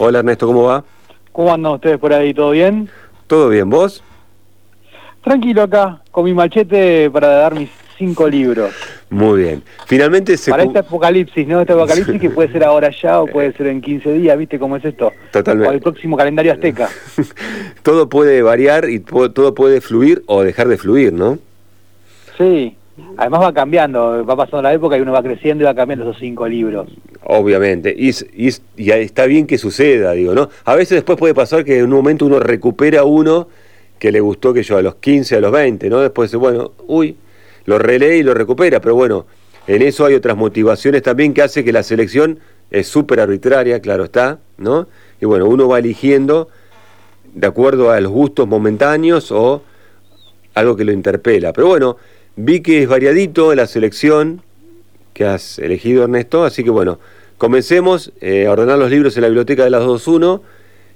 Hola Ernesto, ¿cómo va? ¿Cómo andan ustedes por ahí? ¿Todo bien? ¿Todo bien? ¿Vos? Tranquilo acá, con mi machete para dar mis cinco libros. Muy bien. Finalmente se... Para este apocalipsis, ¿no? Este apocalipsis que puede ser ahora ya o puede ser en 15 días, ¿viste cómo es esto? Totalmente. O el próximo calendario azteca. todo puede variar y todo puede fluir o dejar de fluir, ¿no? Sí. Además va cambiando, va pasando la época y uno va creciendo y va cambiando esos cinco libros. Obviamente, y, y, y, está bien que suceda, digo, ¿no? A veces después puede pasar que en un momento uno recupera uno que le gustó que yo a los 15, a los 20, ¿no? Después, bueno, uy, lo relee y lo recupera, pero bueno, en eso hay otras motivaciones también que hace que la selección es súper arbitraria, claro está, ¿no? Y bueno, uno va eligiendo de acuerdo a los gustos momentáneos o algo que lo interpela. Pero bueno, vi que es variadito la selección que has elegido, Ernesto, así que bueno, comencemos eh, a ordenar los libros en la biblioteca de las 2.1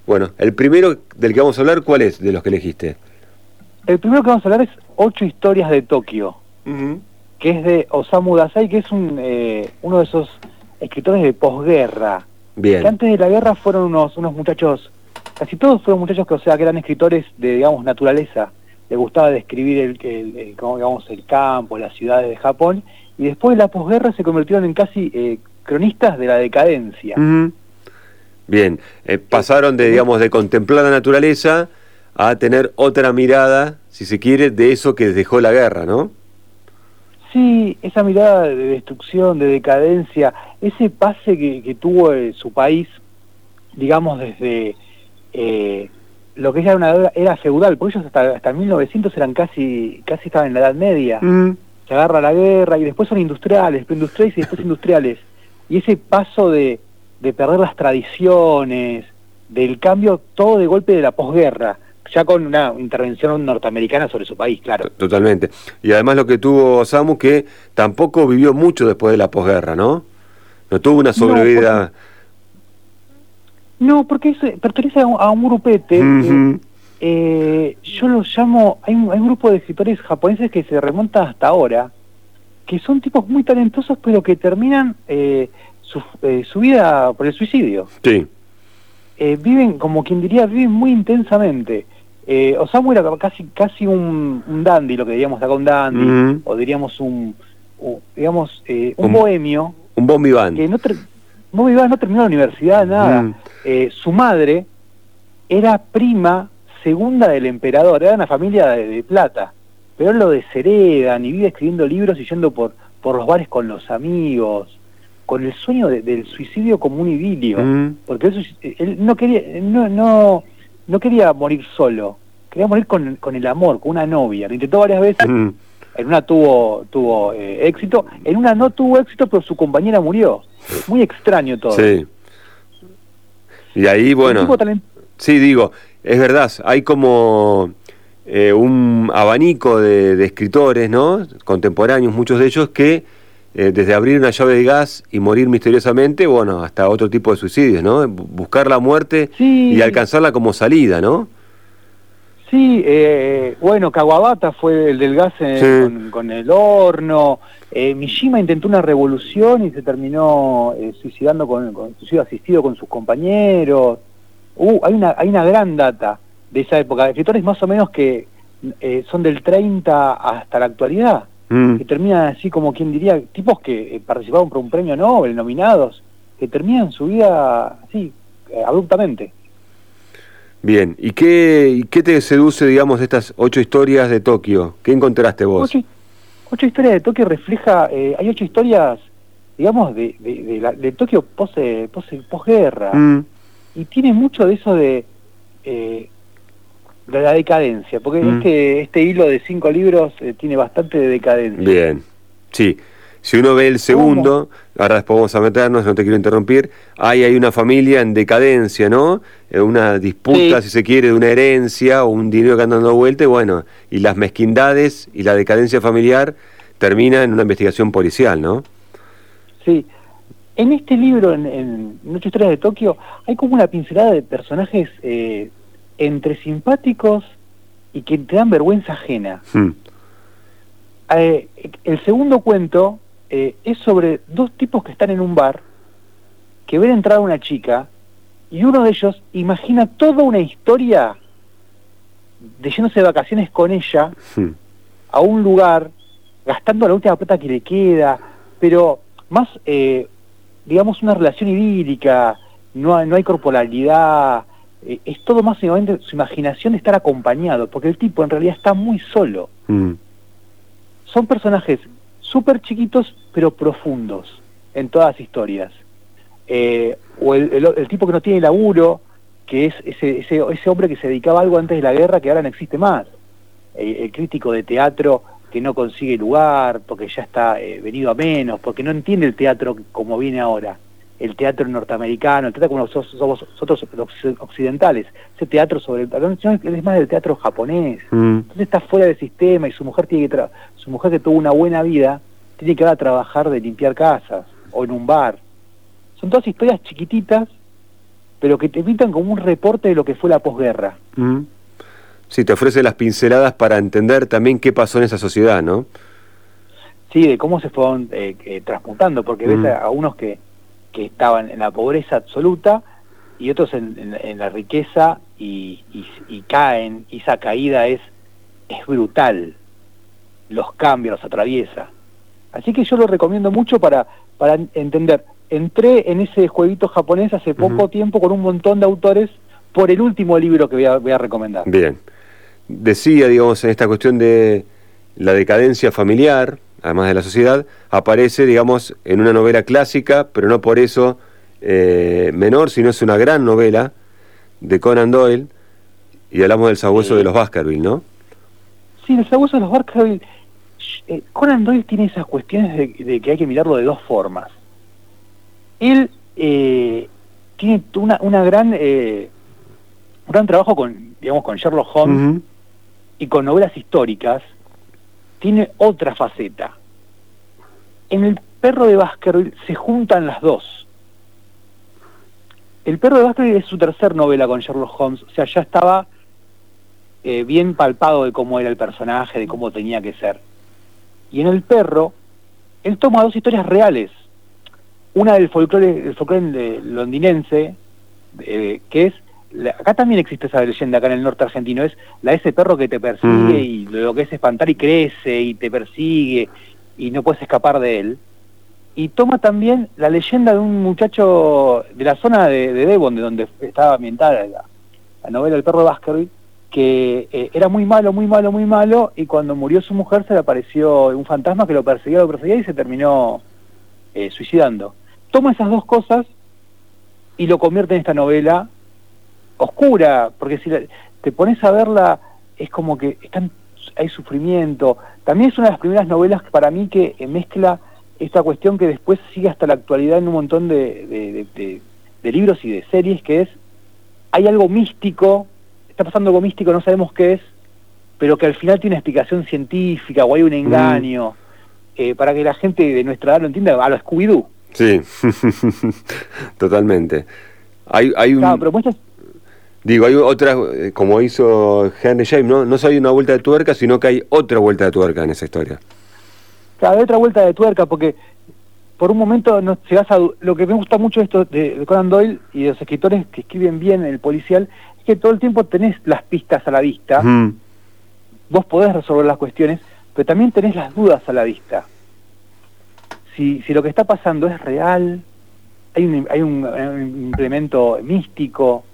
bueno, el primero del que vamos a hablar, ¿cuál es de los que elegiste? El primero que vamos a hablar es Ocho historias de Tokio, que es de Osamu Dazai, que es un, eh, uno de esos escritores de posguerra. Bien. Que antes de la guerra fueron unos, unos muchachos, casi todos fueron muchachos que, o sea, que eran escritores de, digamos, naturaleza. Les gustaba describir el, el, digamos, el campo, las ciudades de Japón, y después de la posguerra se convirtieron en casi eh, cronistas de la decadencia. Bien, eh, pasaron de, digamos, de contemplar la naturaleza a tener otra mirada, si se quiere, de eso que dejó la guerra, ¿no? Sí, esa mirada de destrucción, de decadencia, ese pase que, tuvo eh, su país, digamos, desde eh, lo que era una era feudal, porque ellos hasta, hasta 1900 eran casi, casi estaban en la Edad Media. Mm. Se agarra la guerra y después son industriales, industriales y después industriales. Y ese paso de, de perder las tradiciones, del cambio todo de golpe de la posguerra, ya con una intervención norteamericana sobre su país, claro. Totalmente. Y además lo que tuvo Samu, que tampoco vivió mucho después de la posguerra, ¿no? No tuvo una sobrevida... No, porque, pertenece a un, grupete. Eh, yo lo llamo, hay un, hay un grupo de escritores japoneses que se remonta hasta ahora, que son tipos muy talentosos, pero que terminan eh, eh, su, vida por el suicidio. Sí. Eh, viven, como quien diría, viven muy intensamente. Eh, Osamu era casi casi un, dandy, lo que diríamos acá un dandy, o diríamos un, digamos, eh, un, bohemio. Un bombiván. Que no, no terminó la universidad, nada. su madre era prima segunda del emperador, era una familia de, plata, pero él lo desheredan y vive escribiendo libros y yendo por, por los bares con los amigos con el sueño del suicidio como un idilio, mm. porque él, no quería no, no, no quería morir solo, quería morir con, con el amor, con una novia. Lo intentó varias veces, mm. en una tuvo tuvo eh, éxito, en una no tuvo éxito, pero su compañera murió. Muy extraño todo. Sí. Y ahí, bueno, sí, digo, es verdad, hay como eh, un abanico de, de escritores, ¿no? Contemporáneos, muchos de ellos que eh, desde abrir una llave de gas y morir misteriosamente, bueno, hasta otro tipo de suicidios, ¿no? Buscar la muerte y alcanzarla como salida, ¿no? Sí, eh, bueno, Kawabata fue el del gas con, el horno. Eh, Mishima intentó una revolución y se terminó suicidando con, con suicidio asistido con sus compañeros. Uh, hay una hay una gran data de esa época, escritores más o menos que son del 30 hasta la actualidad. Mm. que terminan así como quien diría, tipos que eh, participaron por un premio Nobel, nominados, que terminan su vida así, eh, abruptamente. Bien, ¿y qué, qué te seduce, digamos, de estas ocho historias de Tokio? ¿Qué encontraste vos? Ocho, historias de Tokio refleja, eh, hay ocho historias, digamos, de, de, de, Tokio pose, pose, posguerra, mm. Y tiene mucho de eso de de la decadencia, porque mm. este, este hilo de cinco libros eh, tiene bastante de decadencia. Bien, sí. Si uno ve el segundo, ahora después vamos a meternos, no te quiero interrumpir, hay, hay una familia en decadencia, ¿no? Eh, una disputa, si se quiere, de una herencia o un dinero que anda dando vuelta, y bueno, y las mezquindades y la decadencia familiar termina en una investigación policial, ¿no? Sí. En este libro, en, en Noche Historias de Tokio, hay como una pincelada de personajes eh, entre simpáticos y que te dan vergüenza ajena. Hmm. Eh, el segundo cuento eh, es sobre dos tipos que están en un bar, que ven entrar a una chica Y uno de ellos imagina toda una historia de yéndose de vacaciones con ella Hmm. a un lugar, gastando la última plata que le queda, pero más, eh, digamos, una relación idílica, no hay, no hay corporalidad, eh, es todo más simplemente su imaginación de estar acompañado, porque el tipo en realidad está muy solo. Hmm. Son personajes súper chiquitos, pero profundos en todas las historias. Eh, o el, el- el tipo que no tiene laburo, que es ese, ese, ese hombre que se dedicaba a algo antes de la guerra que ahora no existe más. El, el crítico de teatro que no consigue lugar porque ya está eh, venido a menos, porque no entiende el teatro como viene ahora. El teatro norteamericano, el teatro como nosotros somos nosotros occidentales. Ese teatro sobre el no, es más del teatro japonés. Hmm. Entonces está fuera del sistema y su mujer tiene que tra- su mujer que tuvo una buena vida tiene que ir a trabajar de limpiar casas o en un bar. Son todas historias chiquititas, pero que te pintan como un reporte de lo que fue la posguerra. Mm. Sí, te ofrece las pinceladas para entender también qué pasó en esa sociedad, ¿no? Sí, de cómo se fueron eh, eh, transmutando, porque Mm. ves a, a unos que, que estaban en la pobreza absoluta y otros en, en- en la riqueza y, y- y caen, y esa caída es, es brutal, los cambia, los atraviesa. Así que yo lo recomiendo mucho para, para entender. Entré en ese jueguito japonés hace poco tiempo con un montón de autores por el último libro que voy a, voy a recomendar. Bien. Decía, digamos, en esta cuestión de la decadencia familiar, además de la sociedad, aparece, digamos, en una novela clásica, pero no por eso eh, menor, sino es una gran novela de Conan Doyle, y hablamos del sabueso Sí. de los Baskerville, ¿no? Sí, el sabueso de los Baskerville. eh, Conan Doyle tiene esas cuestiones de, de que hay que mirarlo de dos formas. Él eh, tiene una, una gran, eh, un gran trabajo con, digamos, con Sherlock Holmes. Y con novelas históricas. Tiene otra faceta. En el perro de Baskerville se juntan las dos. El perro de Baskerville es su tercer novela con Sherlock Holmes, o sea, ya estaba eh, bien palpado de cómo era el personaje, de cómo tenía que ser. Y en el perro, él toma dos historias reales. Una del folclore, el folclore londinense, eh, que es, la- acá también existe esa leyenda, acá en el norte argentino, es la de ese perro que te persigue Mm. y lo que es espantar y crece y te persigue y no puedes escapar de él. Y toma también la leyenda de un muchacho de la zona de, de Devon, de donde estaba ambientada la, la novela El perro de Baskerville, que eh, era muy malo, muy malo, muy malo, y cuando murió su mujer se le apareció un fantasma que lo perseguía, lo perseguía y se terminó eh, suicidando. Toma esas dos cosas y lo convierte en esta novela oscura, porque si la- te pones a verla es como que están, hay sufrimiento. También es una de las primeras novelas para mí que mezcla esta cuestión que después sigue hasta la actualidad en un montón de, de- de- de- de libros y de series, que es, hay algo místico, está pasando algo místico, no sabemos qué es, pero que al final tiene una explicación científica o hay un engaño, eh, para que la gente de nuestra edad lo entienda, a lo Scooby-Doo. Sí, totalmente. Hay, hay un, Claro, pero digo, hay otra, eh, como hizo Henry James, ¿no? No solo hay una vuelta de tuerca, sino que hay otra vuelta de tuerca en esa historia. Claro, hay otra vuelta de tuerca porque por un momento no se vas a lo que me gusta mucho de esto de, Conan Doyle y de los escritores que escriben bien en el policial es que todo el tiempo tenés las pistas a la vista, vos podés resolver las cuestiones, pero también tenés las dudas a la vista. Si, si lo que está pasando es real, hay un, hay un, un implemento místico,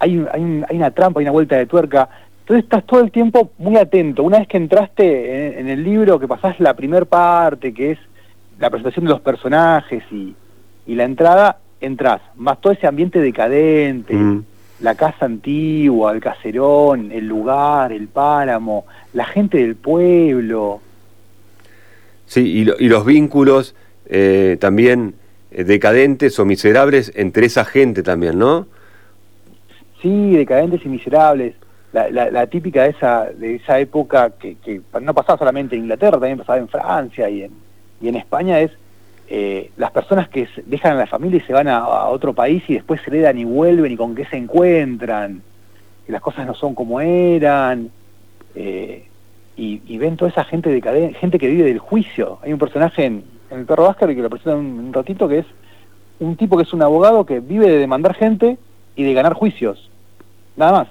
hay, hay, hay una trampa, hay una vuelta de tuerca. Entonces estás todo el tiempo muy atento. Una vez que entraste en, en el libro, que pasás la primer parte, que es la presentación de los personajes y, y la entrada, entras. Más todo ese ambiente decadente, Mm. la casa antigua, el caserón, el lugar, el páramo, la gente del pueblo. Sí, y, lo- y los vínculos eh, también eh, decadentes o miserables entre esa gente también, ¿no? Sí, decadentes y miserables. La, la- la típica de esa, de esa época que, no pasaba solamente en Inglaterra, también pasaba en Francia y en, y en España, es eh, las personas que dejan a la familia y se van a, otro país y después se heredan y vuelven y con qué se encuentran, que las cosas no son como eran, eh, y, ven toda esa gente decadente, gente que vive del juicio. Hay un personaje en, en El Perro Vázquez que lo presenta un, un ratito que es un tipo que es un abogado que vive de demandar gente y de ganar juicios. Nada más.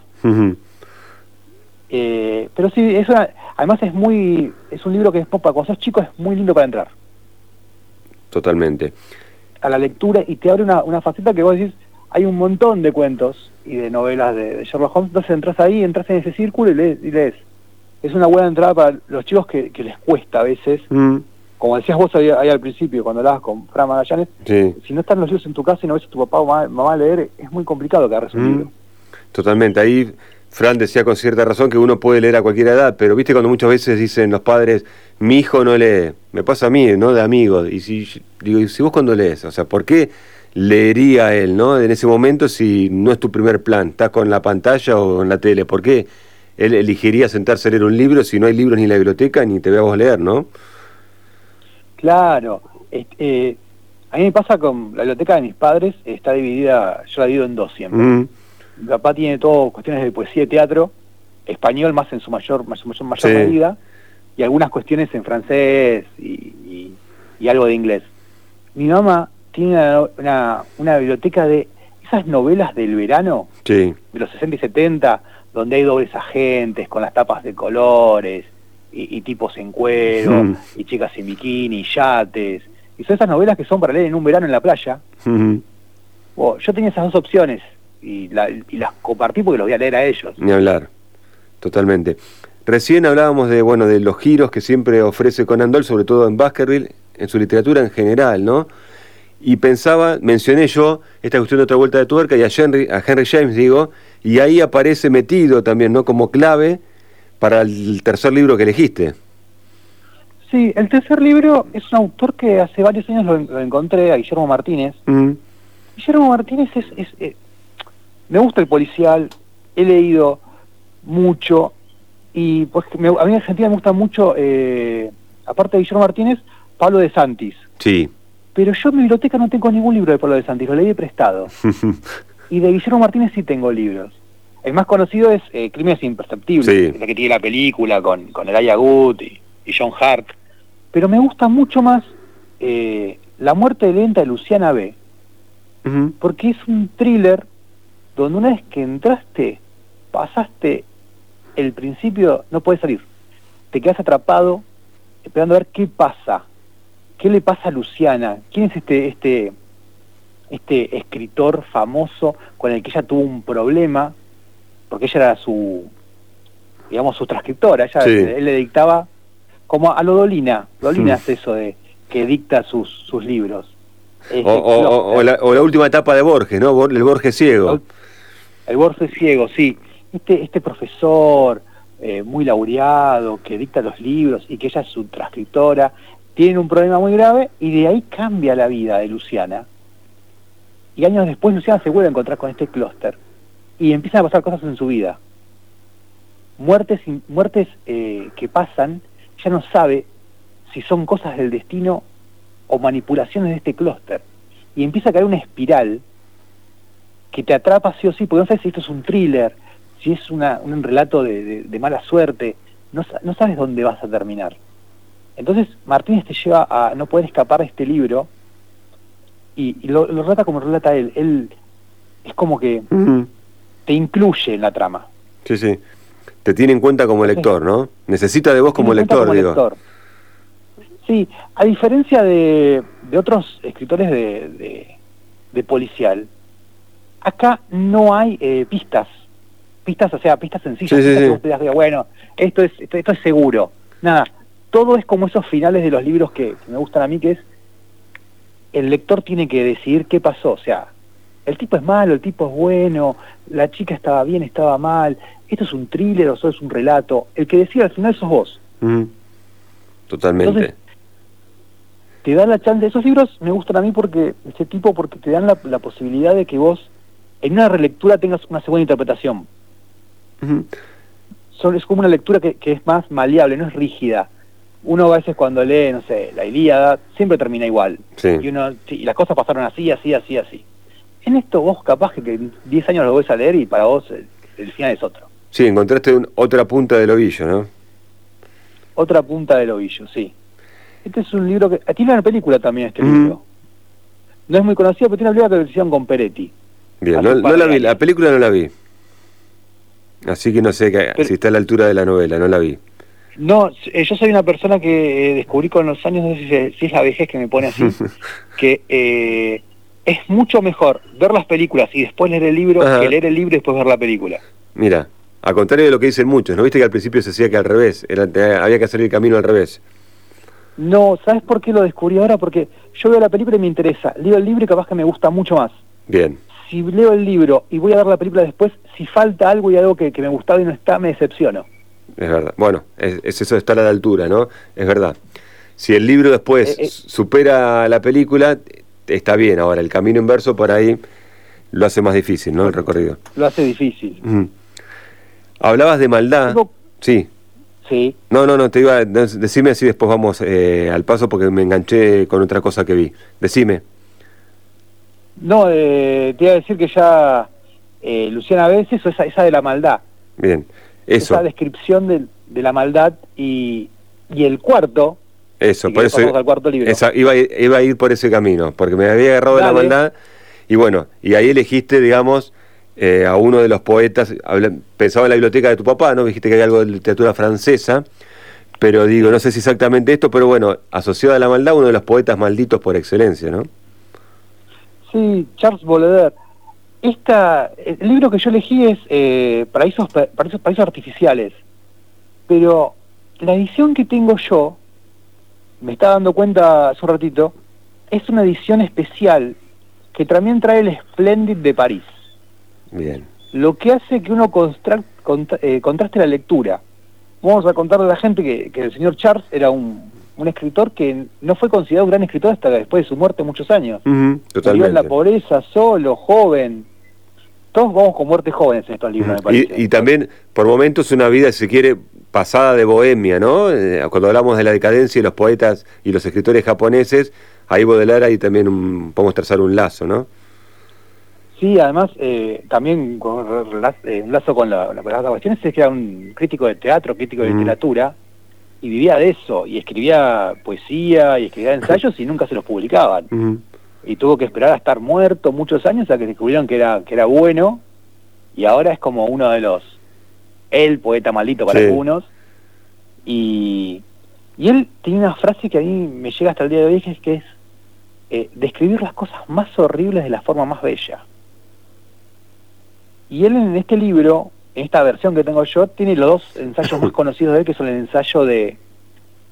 Eh, pero sí, es además es muy, es un libro que es popa, cuando sos chico es muy lindo para entrar. Totalmente. A la lectura y te abre una, una faceta que vos decís, hay un montón de cuentos y de novelas de, Sherlock Holmes, entonces entras ahí, entras en ese círculo y lees. Y lees. Es una buena entrada para los chicos que, les cuesta a veces. Mm. Como decías vos ahí, al principio, cuando hablabas con Fran Magallanes, si no están los libros en tu casa y no ves a tu papá o mamá, leer, es muy complicado que agarres un mm. libro. Totalmente. Ahí Fran decía con cierta razón que uno puede leer a cualquier edad, pero viste cuando muchas veces dicen los padres, mi hijo no lee, me pasa a mí, ¿no? De amigos. Y si, digo, ¿y si vos cuando lees? O sea, ¿por qué leería él, ¿no? En ese momento si no es tu primer plan, estás con la pantalla o en la tele, ¿por qué él elegiría sentarse a leer un libro si no hay libros ni en la biblioteca ni te veamos leer, ¿no? Claro. Eh, a mí me pasa con la biblioteca de mis padres, está dividida, yo la divido en dos siempre. Mm. Mi papá tiene todo cuestiones de poesía y teatro, español más en su mayor, mayor, mayor medida, y algunas cuestiones en francés y, algo de inglés. Mi mamá tiene una, una, biblioteca de esas novelas del verano, de los 60 y 70, donde hay dobles agentes con las tapas de colores y, tipos en cuero mm. y chicas en bikini, yates. Y son esas novelas que son para leer en un verano en la playa. yo tenía esas dos opciones y, y las compartí porque los voy a leer a ellos. Ni hablar, totalmente. Recién hablábamos de bueno de los giros que siempre ofrece Conan Doyle, sobre todo en Baskerville, en su literatura en general, ¿no? Y pensaba, mencioné yo esta cuestión de otra vuelta de tuerca y a Henry, a Henry James, digo, y ahí aparece metido también, ¿no? Como clave para el tercer libro que elegiste. Sí, el tercer libro es un autor que hace varios años lo, encontré, a Guillermo Martínez. Mm. Guillermo Martínez es, es, eh, me gusta el policial, he leído mucho y pues a mí en Argentina me gusta mucho, eh, aparte de Guillermo Martínez, Pablo de Santis. Sí. Pero yo en mi biblioteca no tengo ningún libro de Pablo de Santis, lo leí prestado. y de Guillermo Martínez sí tengo libros. El más conocido es eh, Crímenes Imperceptibles, la que tiene la película con, con Elijah y, John Hart. Pero me gusta mucho más eh, La muerte lenta de Luciana B. Porque es un thriller donde una vez que entraste, pasaste el principio, no puedes salir. Te quedas atrapado esperando a ver qué pasa. ¿Qué le pasa a Luciana? ¿Quién es este, este, este escritor famoso con el que ella tuvo un problema? Porque ella era su, digamos, su transcriptora. Ella, Él le dictaba, como a lo Dolina. Dolina es eso de que dicta sus, sus libros. O, la, última etapa de Borges, ¿no? El Borges ciego. El Borges ciego, sí. Este, este profesor eh, muy laureado que dicta los libros y que ella es su transcriptora, tiene un problema muy grave y de ahí cambia la vida de Luciana. Y años después Luciana se vuelve a encontrar con este clúster y empiezan a pasar cosas en su vida. Muertes, muertes eh, que pasan, ya no sabe si son cosas del destino o manipulaciones de este clúster. Y empieza a caer una espiral que te atrapa sí o sí, porque no sabes si esto es un thriller, si es una, un relato de, mala suerte, no, no, sabes dónde vas a terminar. Entonces Martínez te lleva a no poder escapar de este libro y, lo, lo, relata como relata él. Él es como que te incluye en la trama. Sí, sí. Te tiene en cuenta como lector, ¿no? Necesita de vos como lector, digo. Sí, a diferencia de, de otros escritores de, de piscial, acá no hay eh, pistas. Pistas, o sea, pistas sencillas. que bueno, esto es, esto, es seguro. Nada, todo es como esos finales de los libros que, me gustan a mí, que es el lector tiene que decidir qué pasó. O sea, el tipo es malo, el tipo es bueno, la chica estaba bien, estaba mal, esto es un thriller o eso es un relato. El que decide al final sos vos. Totalmente. te dan la chance, esos libros me gustan a mí porque, ese tipo, porque te dan la posibilidad de que vos en una relectura tengas una segunda interpretación. es como una lectura que, es más maleable, no es rígida. Uno a veces cuando lee, no sé, la Ilíada, siempre termina igual. Y, uno, y las cosas pasaron así, así, así, así. En esto vos capaz que, en 10 años lo vas a leer y para vos el, final es otro. Sí, encontraste otra punta del ovillo, ¿no? Otra punta del ovillo, sí. Este es un libro que... Tiene una película también este libro. No es muy conocido, pero tiene una película que lo hicieron con Peretti Bien, no, la vi, la película no la vi. Así que no sé si está a la altura de la novela, no la vi. No, eh, yo soy una persona que descubrí con los años, no sé si, es la vejez que me pone así, que eh, es mucho mejor ver las películas y después leer el libro que leer el libro y después ver la película. Mira, a contrario de lo que dicen muchos, ¿no viste que al principio se decía que al revés, había que hacer el camino al revés? No, ¿sabes por qué lo descubrí ahora? Porque yo veo la película y me interesa, leo el libro y capaz que me gusta mucho más. Bien. Si leo el libro y voy a ver la película después, si falta algo y algo que, me gustaba y no está, me decepciono. Es verdad. Bueno, es, eso de estar a la altura, ¿no? Es verdad. Si el libro después eh, eh. supera la película, está bien. Ahora, el camino inverso por ahí lo hace más difícil, ¿no? El recorrido. Lo hace difícil. Hablabas de maldad. Sí. Sí. No, no, no, te iba a decime así después vamos eh, al paso porque me enganché con otra cosa que vi. Decime. No, eh, te iba a decir que ya eh, Luciana veces esa, esa de la maldad. Bien, eso. Esa descripción de, de la maldad y, y el cuarto. Eso, por eso. Al cuarto libro. iba, iba a ir por ese camino, porque me había agarrado de la maldad y bueno, y ahí elegiste, digamos, eh, a uno de los poetas, pensaba en la biblioteca de tu papá, ¿no? Dijiste que hay algo de literatura francesa, pero digo, no sé si exactamente esto, pero bueno, asociado a la maldad, uno de los poetas malditos por excelencia, ¿no? Sí, Charles Baudelaire. Esta, el libro que yo elegí es eh, Paraísos, Paraísos, Paraísos Artificiales, pero la edición que tengo yo, me estaba dando cuenta hace un ratito, es una edición especial que también trae el Splendid de París. Bien. Lo que hace que uno eh, contraste la lectura. Vamos a contarle a la gente que, el señor Charles era un, escritor que no fue considerado un gran escritor hasta después de su muerte muchos años. totalmente. en la pobreza, solo, joven. Todos vamos con muertes jóvenes en estos libros, me parece. Y, también, por momentos, una vida, si se quiere, pasada de bohemia, ¿no? Eh, cuando hablamos de la decadencia y los poetas y los escritores japoneses, ahí Baudelaire ahí también podemos trazar un lazo, ¿no? Sí, además, eh, también con, eh, un lazo con la, la, cuestión es que era un crítico de teatro, crítico de literatura, y vivía de eso, y escribía poesía, y escribía ensayos, y nunca se los publicaban. Y tuvo que esperar a estar muerto muchos años a que descubrieron que era, que era bueno, y ahora es como uno de los, el poeta maldito para algunos, y, y él tiene una frase que a mí me llega hasta el día de hoy, que es que es eh, describir las cosas más horribles de la forma más bella. Y él en este libro, esta versión que tengo yo, tiene los dos ensayos más conocidos de él, que son el ensayo de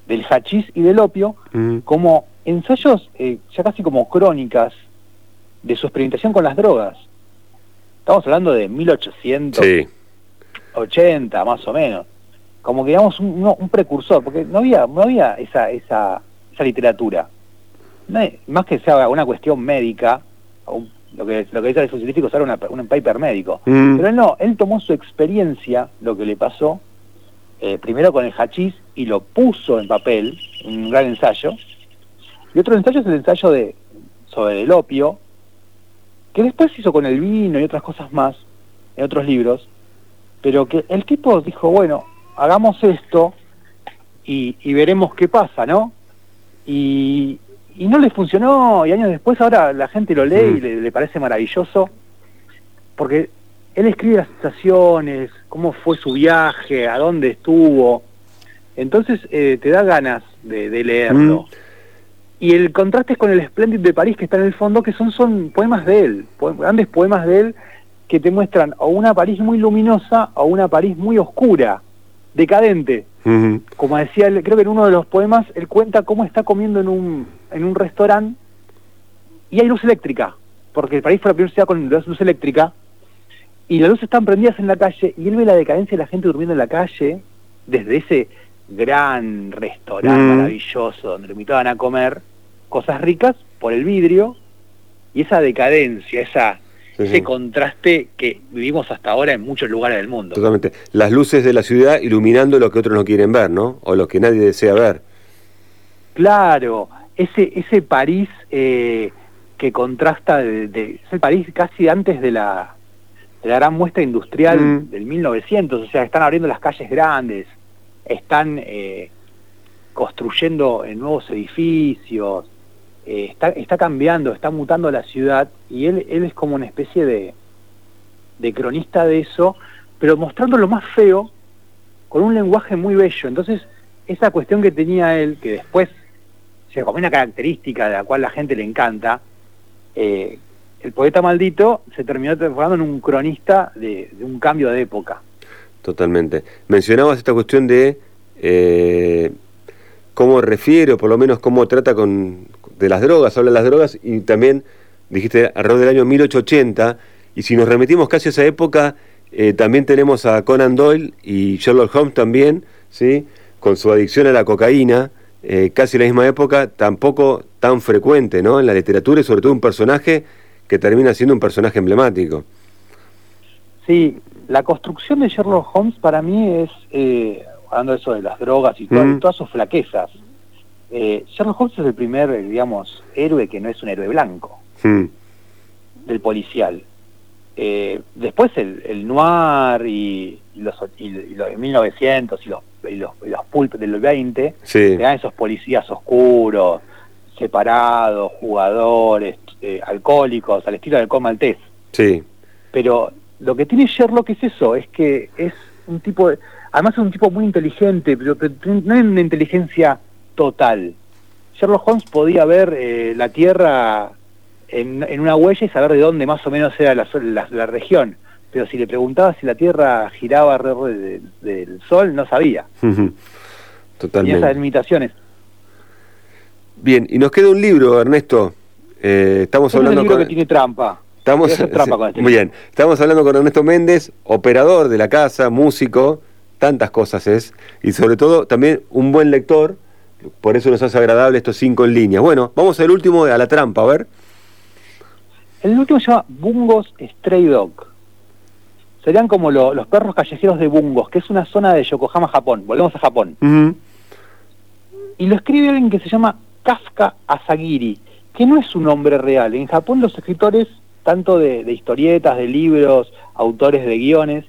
del hachís y del opio, mm. como ensayos eh, ya casi como crónicas de su experimentación con las drogas. Estamos hablando de 1880 más o menos. Como que digamos un, precursor, porque no había, no había esa, esa, esa literatura. más que sea una cuestión médica, un lo que, lo que dice el científico es una, un paper médico. Mm. Pero él no, él tomó su experiencia, lo que le pasó, eh, primero con el hachís y lo puso en papel, un gran ensayo. Y otro ensayo es el ensayo de sobre el opio, que después hizo con el vino y otras cosas más, en otros libros, pero que el tipo dijo, bueno, hagamos esto y, y veremos qué pasa, ¿no? Y, y no le funcionó y años después ahora la gente lo lee y le, parece maravilloso porque él escribe las sensaciones, cómo fue su viaje, a dónde estuvo, entonces eh, te da ganas de, leerlo. Y el contraste es con el Splendid de París que está en el fondo, que son, son poemas de él, grandes poemas de él que te muestran o una París muy luminosa o una París muy oscura, decadente. Como decía, creo que en uno de los poemas, él cuenta cómo está comiendo en un, en un restaurante y hay luz eléctrica, porque el país fue la primera ciudad con luz eléctrica, y las luces están prendidas en la calle, y él ve la decadencia de la gente durmiendo en la calle, desde ese gran restaurante maravilloso donde lo invitaban a comer cosas ricas por el vidrio, y esa decadencia, esa ese contraste que vivimos hasta ahora en muchos lugares del mundo. Totalmente. Las luces de la ciudad iluminando lo que otros no quieren ver, ¿no? O lo que nadie desea ver. Claro, ese, ese París eh, que contrasta, de, es el París casi antes de la, de la gran muestra industrial mm. del 1900, o sea, están abriendo las calles grandes, están eh, construyendo nuevos edificios, eh, está, está cambiando, está mutando la ciudad y él, él es como una especie de, cronista de eso, pero mostrando lo más feo con un lenguaje muy bello. Entonces, esa cuestión que tenía él, que después se como una característica de la cual la gente le encanta, eh, el poeta maldito se terminó transformando en un cronista de, un cambio de época. Totalmente. Mencionabas esta cuestión de eh, cómo refiere, o por lo menos cómo trata con, de las drogas, habla de las drogas, y también dijiste alrededor del año 1880, y si nos remitimos casi a esa época, eh, también tenemos a Conan Doyle y Sherlock Holmes también, ¿sí? con su adicción a la cocaína, eh, casi la misma época, tampoco tan frecuente ¿no? en la literatura y sobre todo un personaje que termina siendo un personaje emblemático. Sí, la construcción de Sherlock Holmes para mí es, eh, hablando de eso de las drogas y todas sus flaquezas, eh, Sherlock Holmes es el primer, digamos, héroe que no es un héroe blanco, del policial. Eh, después el, el, noir y, los, y, los 1900 y los, y los, los pulp del 20 sí. dan esos policías oscuros, separados, jugadores, eh, alcohólicos, al estilo del maltés. Sí. Pero lo que tiene Sherlock es eso, es que es un tipo, de, además es un tipo muy inteligente, pero, no es una inteligencia total. Sherlock Holmes podía ver eh, la Tierra en, en, una huella y saber de dónde más o menos era la, la, la región. Pero si le preguntaba si la Tierra giraba alrededor de, de, del Sol, no sabía. Totalmente. Y esas limitaciones. Bien, y nos queda un libro, Ernesto. Eh, estamos es hablando un libro que tiene trampa. Estamos, trampa con este muy bien, estamos hablando con Ernesto Méndez, operador de la casa, músico, tantas cosas es, y sobre todo también un buen lector, por eso nos hace agradable estos cinco en línea. Bueno, vamos al último, a la trampa, a ver. El último se llama Bungos Stray Dog. Serían como lo, los perros callejeros de Bungos, que es una zona de Yokohama, Japón. Volvemos a Japón. Uh -huh. Y lo escribe alguien que se llama Kafka Asagiri, que no es un nombre real. En Japón los escritores, tanto de, de historietas, de libros, autores de guiones,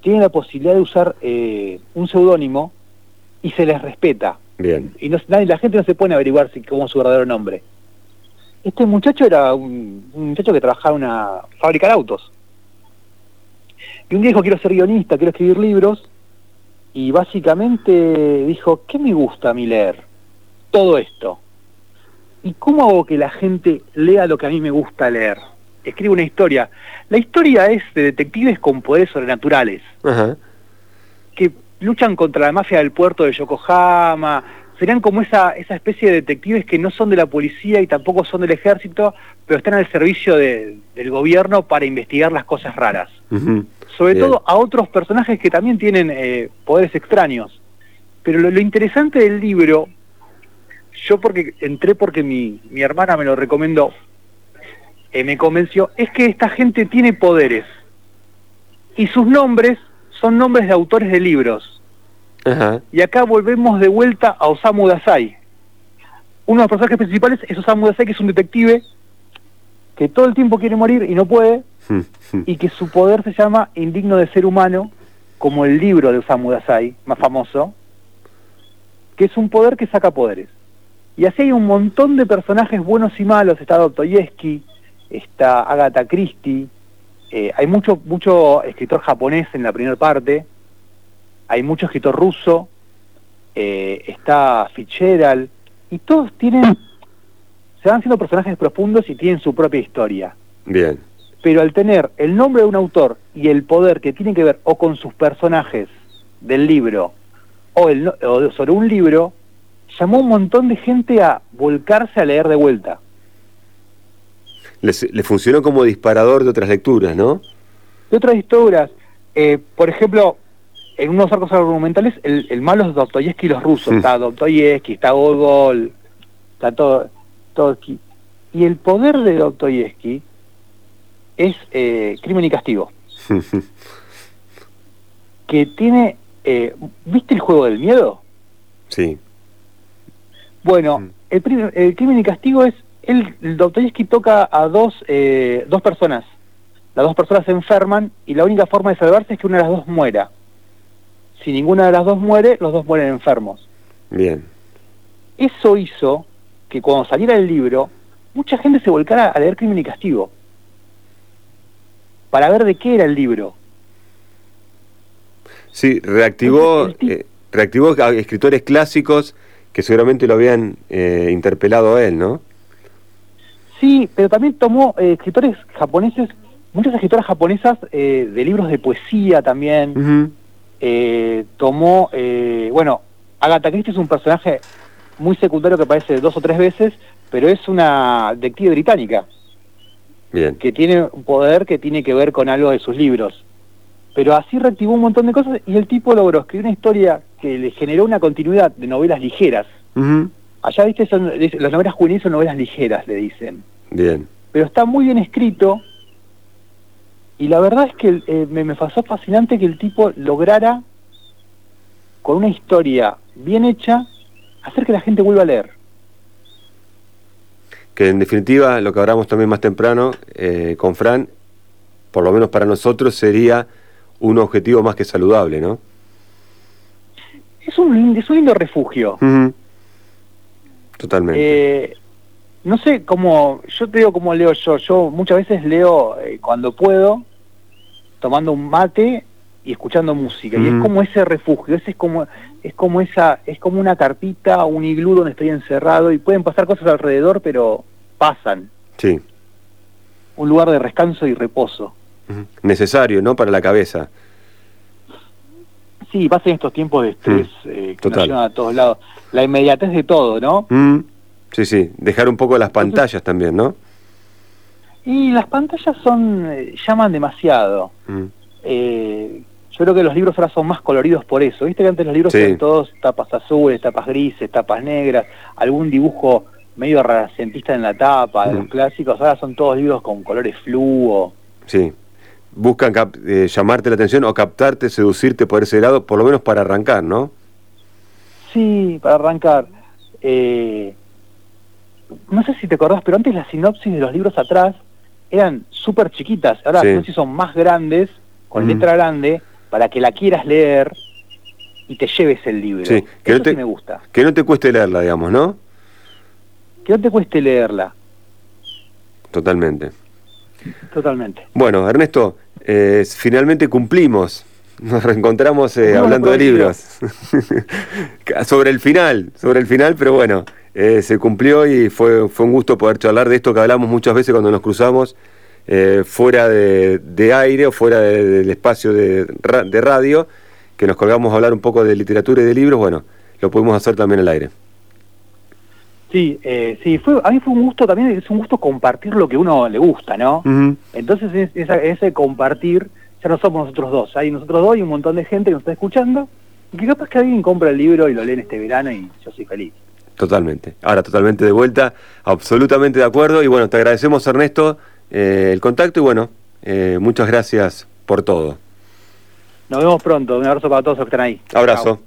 tienen la posibilidad de usar eh, un seudónimo y se les respeta. Bien. Y no, nadie, la gente no se pone a averiguar si, cómo es su verdadero nombre. Este muchacho era un, un, muchacho que trabajaba en una fábrica de autos. Y un día dijo, quiero ser guionista, quiero escribir libros. Y básicamente dijo, ¿qué me gusta a mí leer? Todo esto. ¿Y cómo hago que la gente lea lo que a mí me gusta leer? Escribe una historia. La historia es de detectives con poderes sobrenaturales. Uh -huh. Luchan contra la mafia del puerto de Yokohama. Serían como esa, esa especie de detectives que no son de la policía y tampoco son del ejército, pero están al servicio de, del gobierno para investigar las cosas raras. Uh -huh. Sobre Bien. todo a otros personajes que también tienen eh, poderes extraños. Pero lo, lo interesante del libro yo porque entré porque mi, mi hermana me lo recomendó, eh, me convenció, es que esta gente tiene poderes. Y sus nombres son nombres de autores de libros. Y acá volvemos de vuelta a Osamu Dazai. Uno de los personajes principales es Osamu Dazai, que es un detective que todo el tiempo quiere morir y no puede, y que su poder se llama Indigno de Ser Humano, como el libro de Osamu Dazai, más famoso, que es un poder que saca poderes. Y así hay un montón de personajes buenos y malos. Está Dostoyevsky, está Agatha Christie, eh, hay mucho, mucho escritor japonés en la primera parte, hay mucho escritor ruso, eh, está Fitzgerald, y todos tienen, se van siendo personajes profundos y tienen su propia historia. Bien. Pero al tener el nombre de un autor y el poder que tiene que ver o con sus personajes del libro o, el, o sobre un libro, llamó un montón de gente a volcarse a leer de vuelta. Les, le funcionó como disparador de otras lecturas, ¿no? De otras historias. Eh, por ejemplo, en unos arcos argumentales, el, el malo es Dostoyevsky y los rusos. Mm. Está Dostoyevsky, está Gogol, está todo, todo. Y el poder de Dostoyevsky es eh, crimen y castigo. que tiene... Eh, ¿Viste el juego del miedo? Sí. Bueno, mm. el, el, crimen y castigo es, el, el Dostoyevsky toca a dos, eh, dos personas. Las dos personas se enferman y la única forma de salvarse es que una de las dos muera. Si ninguna de las dos muere, los dos mueren enfermos. Bien. Eso hizo que cuando saliera el libro, mucha gente se volcara a leer Crimen y Castigo para ver de qué era el libro. Sí, reactivó, eh, reactivó a escritores clásicos que seguramente lo habían eh, interpelado a él, ¿no? Sí, pero también tomó eh, escritores japoneses, muchas escritoras japonesas de libros de poesía también. tomó, bueno, Agatha Christie es un personaje muy secundario que aparece dos o tres veces, pero es una detective británica. Bien. Que tiene un poder que tiene que ver con algo de sus libros. Pero así reactivó un montón de cosas y el tipo logró escribir una historia que le generó una continuidad de novelas ligeras. Allá, viste, son, las novelas juveniles son novelas ligeras, le dicen. Bien. Pero está muy bien escrito y la verdad es que eh, me, me pasó fascinante que el tipo lograra, con una historia bien hecha, hacer que la gente vuelva a leer. Que en definitiva, lo que hablamos también más temprano eh, con Fran, por lo menos para nosotros, sería un objetivo más que saludable, ¿no? Es un, es un lindo refugio. Totalmente. Eh, no sé cómo, yo te digo cómo leo yo, yo muchas veces leo eh, cuando puedo, tomando un mate y escuchando música, y es como ese refugio, ese es como, es como esa, es como una carpita, un iglú donde estoy encerrado y pueden pasar cosas alrededor, pero pasan. Sí. Un lugar de descanso y reposo necesario, ¿no? Para la cabeza. Sí, pasa en estos tiempos de estrés mm, eh, que nos a todos lados. La inmediatez de todo, ¿no? Mm, sí, sí. Dejar un poco las pantallas también, ¿no? Y las pantallas son eh, llaman demasiado. Mm. Eh, yo creo que los libros ahora son más coloridos por eso. Viste que antes los libros eran todos tapas azules, tapas grises, tapas negras, algún dibujo medio renacentista en la tapa, los clásicos. Ahora son todos libros con colores fluo. Sí buscan eh, llamarte la atención o captarte, seducirte por ese lado, por lo menos para arrancar, ¿no? Sí, para arrancar. Eh, no sé si te acordás, pero antes las sinopsis de los libros atrás eran súper chiquitas. Ahora no sé si son más grandes, con letra grande, para que la quieras leer y te lleves el libro. Sí, que Eso no te, me gusta. Que no te cueste leerla, digamos, ¿no? Que no te cueste leerla. Totalmente. Totalmente. Bueno, Ernesto, eh, finalmente cumplimos. Nos reencontramos eh, hablando de libros. sobre el final, sobre el final, pero bueno, eh, se cumplió y fue, fue un gusto poder charlar de esto que hablamos muchas veces cuando nos cruzamos fuera de, aire o fuera del espacio de, de radio, que nos colgamos a hablar un poco de literatura y de libros. Bueno, lo pudimos hacer también al aire. Sí, eh, sí, fue, a mí fue un gusto también, es un gusto compartir lo que uno le gusta, ¿no? Entonces ese compartir, ya no somos nosotros dos, hay nosotros dos y un montón de gente que nos está escuchando, y que capaz que alguien compra el libro y lo lee en este verano y yo soy feliz. Totalmente, ahora totalmente de vuelta, absolutamente de acuerdo, y bueno, te agradecemos Ernesto eh, el contacto y bueno, eh, muchas gracias por todo. Nos vemos pronto, un abrazo para todos los que están ahí. Abrazo.